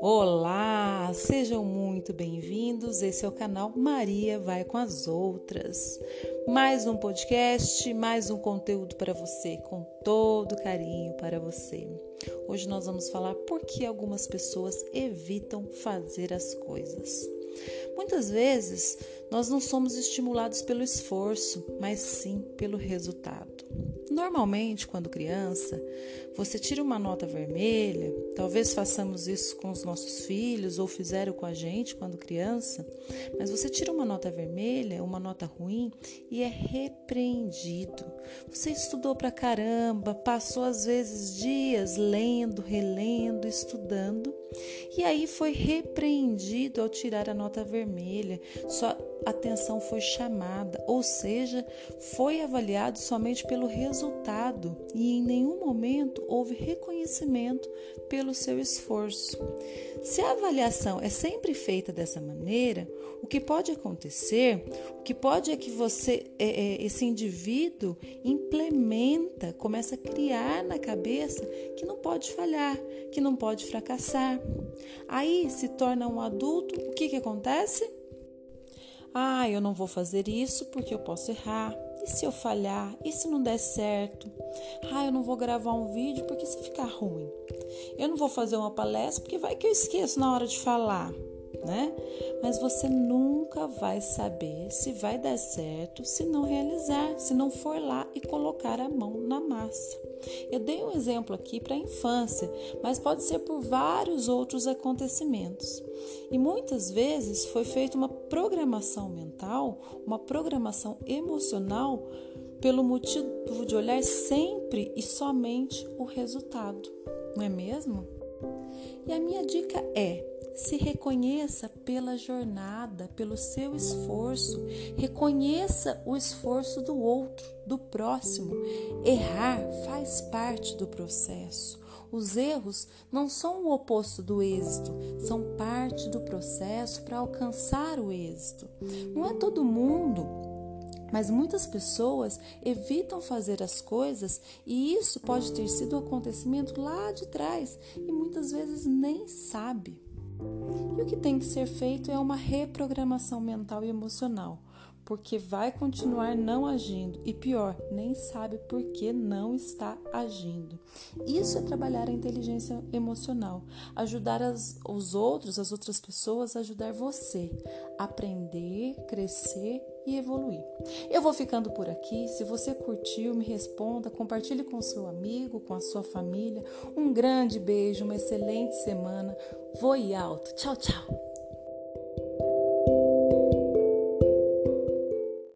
Olá, sejam muito bem-vindos. Esse é o canal Maria Vai com as Outras. Mais um podcast, mais um conteúdo para você, com todo carinho para você. Hoje nós vamos falar por que algumas pessoas evitam fazer as coisas. Muitas vezes nós não somos estimulados pelo esforço, mas sim pelo resultado. Normalmente, quando criança, você tira uma nota vermelha, talvez façamos isso com os nossos filhos ou fizeram com a gente quando criança, mas você tira uma nota vermelha, uma nota ruim e é repreendido. Você estudou pra caramba, passou às vezes dias lendo, relendo, estudando e aí foi repreendido ao tirar a nota vermelha. Sua atenção foi chamada, ou seja, foi avaliado somente pelo resultado e em nenhum momento houve reconhecimento pelo seu esforço. Se a avaliação é sempre feita dessa maneira, o que pode acontecer, o que pode é que você, é, é, esse indivíduo, implementa, começa a criar na cabeça que não pode falhar, que não pode fracassar. Aí se torna um adulto, o que, que acontece? Ah, eu não vou fazer isso porque eu posso errar. E se eu falhar? E se não der certo? Ah, eu não vou gravar um vídeo porque se ficar ruim. Eu não vou fazer uma palestra porque vai que eu esqueço na hora de falar, né? Mas você nunca vai saber se vai dar certo se não realizar, se não for lá e colocar a mão na massa. Eu dei um exemplo aqui para a infância, mas pode ser por vários outros acontecimentos. E muitas vezes foi feita uma programação mental, uma programação emocional, pelo motivo de olhar sempre e somente o resultado, não é mesmo? E a minha dica é: se reconheça pela jornada, pelo seu esforço. Reconheça o esforço do outro, do próximo. Errar faz parte do processo. Os erros não são o oposto do êxito, são parte do processo para alcançar o êxito. Não é todo mundo mas muitas pessoas evitam fazer as coisas e isso pode ter sido um acontecimento lá de trás e muitas vezes nem sabe. E o que tem que ser feito é uma reprogramação mental e emocional, porque vai continuar não agindo e pior, nem sabe por que não está agindo. Isso é trabalhar a inteligência emocional, ajudar as, os outros, as outras pessoas, ajudar você a aprender, crescer e evoluir. Eu vou ficando por aqui. Se você curtiu, me responda, compartilhe com seu amigo, com a sua família. Um grande beijo, uma excelente semana. Voe alto. Tchau, tchau.